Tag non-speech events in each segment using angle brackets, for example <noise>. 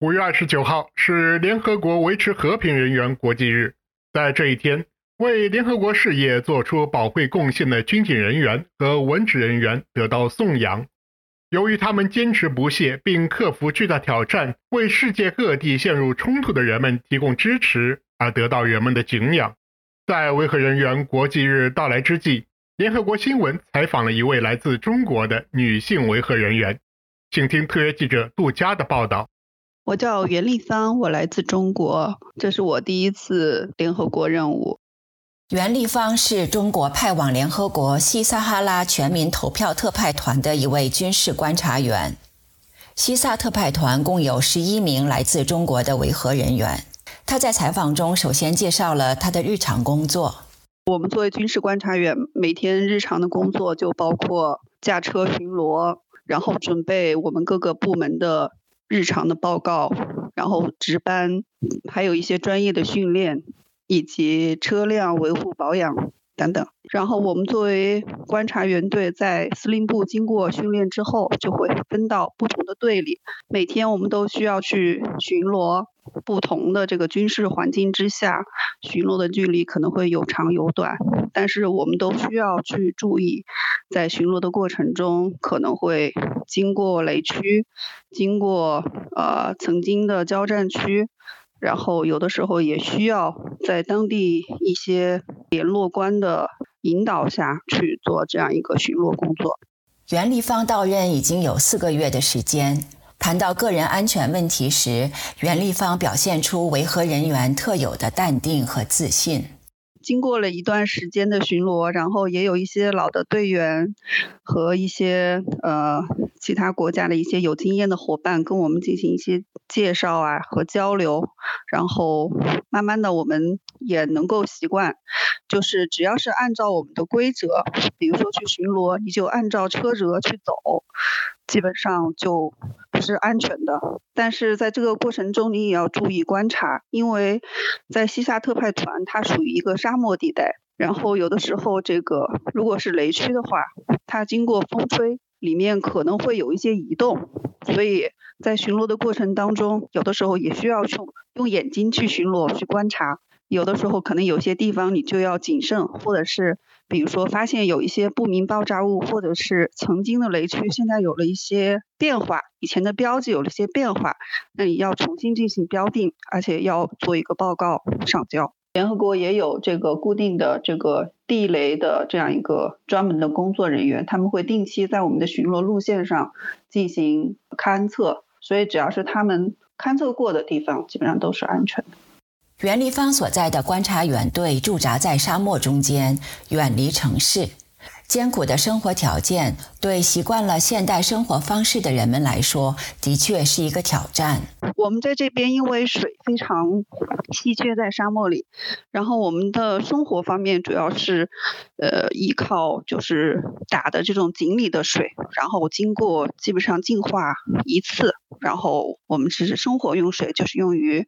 五月二十九号是联合国维持和平人员国际日，在这一天，为联合国事业做出宝贵贡献的军警人员和文职人员得到颂扬。由于他们坚持不懈，并克服巨大挑战，为世界各地陷入冲突的人们提供支持，而得到人们的敬仰。在维和人员国际日到来之际，联合国新闻采访了一位来自中国的女性维和人员，请听特约记者杜佳的报道。我叫袁立芳，我来自中国，这是我第一次联合国任务。袁立芳是中国派往联合国西撒哈拉全民投票特派团的一位军事观察员。西撒特派团共有十一名来自中国的维和人员。他在采访中首先介绍了他的日常工作。我们作为军事观察员，每天日常的工作就包括驾车巡逻，然后准备我们各个部门的。日常的报告，然后值班，还有一些专业的训练，以及车辆维护保养等等。然后我们作为观察员队，在司令部经过训练之后，就会分到不同的队里。每天我们都需要去巡逻。不同的这个军事环境之下，巡逻的距离可能会有长有短，但是我们都需要去注意，在巡逻的过程中可能会经过雷区，经过呃曾经的交战区，然后有的时候也需要在当地一些联络官的引导下去做这样一个巡逻工作。袁立芳到任已经有四个月的时间。谈到个人安全问题时，袁立芳表现出维和人员特有的淡定和自信。经过了一段时间的巡逻，然后也有一些老的队员和一些呃其他国家的一些有经验的伙伴跟我们进行一些介绍啊和交流，然后慢慢的我们也能够习惯，就是只要是按照我们的规则，比如说去巡逻，你就按照车辙去走。基本上就不是安全的，但是在这个过程中，你也要注意观察，因为在西萨特派团，它属于一个沙漠地带，然后有的时候这个如果是雷区的话，它经过风吹，里面可能会有一些移动，所以在巡逻的过程当中，有的时候也需要用用眼睛去巡逻去观察。有的时候可能有些地方你就要谨慎，或者是比如说发现有一些不明爆炸物，或者是曾经的雷区现在有了一些变化，以前的标记有了一些变化，那你要重新进行标定，而且要做一个报告上交。联合国也有这个固定的这个地雷的这样一个专门的工作人员，他们会定期在我们的巡逻路线上进行勘测，所以只要是他们勘测过的地方，基本上都是安全的。袁立芳所在的观察员队驻扎在沙漠中间，远离城市。艰苦的生活条件对习惯了现代生活方式的人们来说，的确是一个挑战。我们在这边因为水非常稀缺，在沙漠里，然后我们的生活方面主要是，呃，依靠就是打的这种井里的水，然后经过基本上净化一次，然后我们只是生活用水，就是用于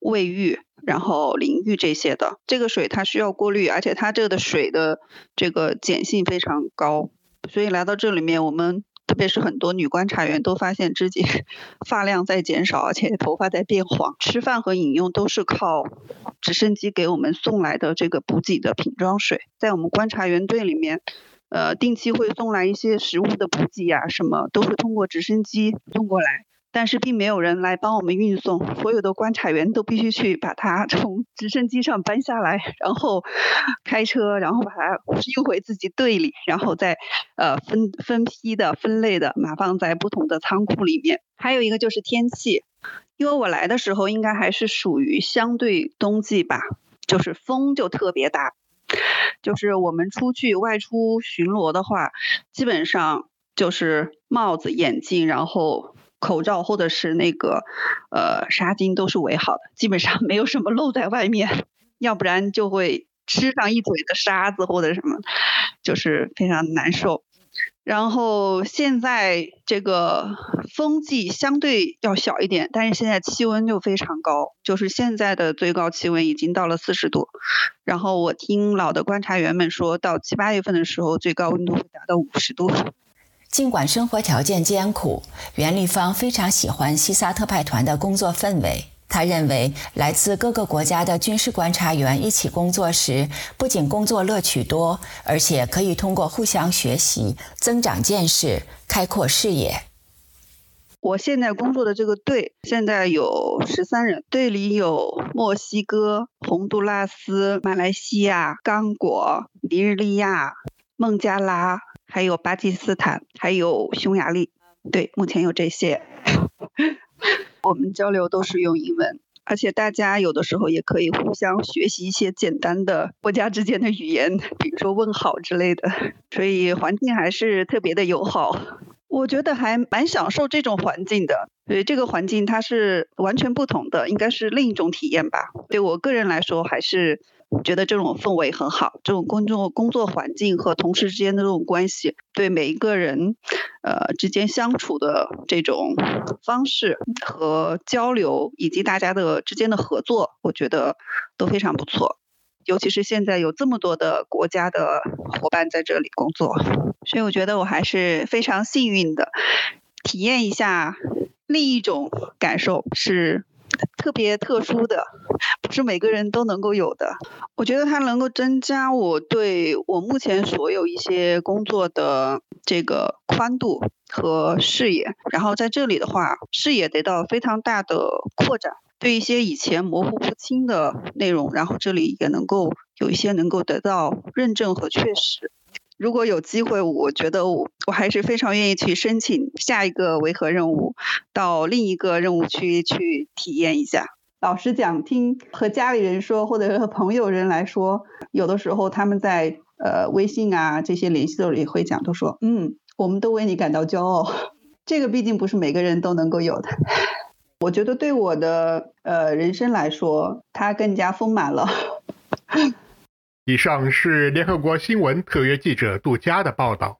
卫浴。然后淋浴这些的，这个水它需要过滤，而且它这个的水的这个碱性非常高，所以来到这里面，我们特别是很多女观察员都发现自己 <laughs> 发量在减少，而且头发在变黄。吃饭和饮用都是靠直升机给我们送来的这个补给的瓶装水，在我们观察员队里面，呃，定期会送来一些食物的补给呀，什么都是通过直升机送过来。但是并没有人来帮我们运送，所有的观察员都必须去把它 <laughs> 从直升机上搬下来，然后开车，然后把它运回自己队里，然后再呃分分批的、分类的码放在不同的仓库里面。还有一个就是天气，因为我来的时候应该还是属于相对冬季吧，就是风就特别大，就是我们出去外出巡逻的话，基本上就是帽子、眼镜，然后。口罩或者是那个呃纱巾都是围好的，基本上没有什么露在外面，要不然就会吃上一嘴的沙子或者什么，就是非常难受。然后现在这个风季相对要小一点，但是现在气温就非常高，就是现在的最高气温已经到了四十度。然后我听老的观察员们说到七八月份的时候，最高温度会达到五十度。尽管生活条件艰苦，袁立芳非常喜欢西萨特派团的工作氛围。他认为，来自各个国家的军事观察员一起工作时，不仅工作乐趣多，而且可以通过互相学习增长见识、开阔视野。我现在工作的这个队现在有十三人，队里有墨西哥、洪都拉斯、马来西亚、刚果、尼日利亚、孟加拉，还有巴基斯坦，还有匈牙利。对，目前有这些。<laughs> 我们交流都是用英文，而且大家有的时候也可以互相学习一些简单的国家之间的语言，比如说问好之类的，所以环境还是特别的友好。我觉得还蛮享受这种环境的，对这个环境它是完全不同的，应该是另一种体验吧。对我个人来说，还是。觉得这种氛围很好，这种工作工作环境和同事之间的这种关系，对每一个人，呃之间相处的这种方式和交流，以及大家的之间的合作，我觉得都非常不错。尤其是现在有这么多的国家的伙伴在这里工作，所以我觉得我还是非常幸运的，体验一下另一种感受是。特别特殊的，不是每个人都能够有的。我觉得它能够增加我对我目前所有一些工作的这个宽度和视野。然后在这里的话，视野得到非常大的扩展，对一些以前模糊不清的内容，然后这里也能够有一些能够得到认证和确实。如果有机会，我觉得我我还是非常愿意去申请下一个维和任务，到另一个任务区去体验一下。老实讲，听和家里人说，或者和朋友人来说，有的时候他们在呃微信啊这些联系的时候也会讲，都说嗯，我们都为你感到骄傲。<laughs> 这个毕竟不是每个人都能够有的。我觉得对我的呃人生来说，它更加丰满了。<laughs> 以上是联合国新闻特约记者杜佳的报道。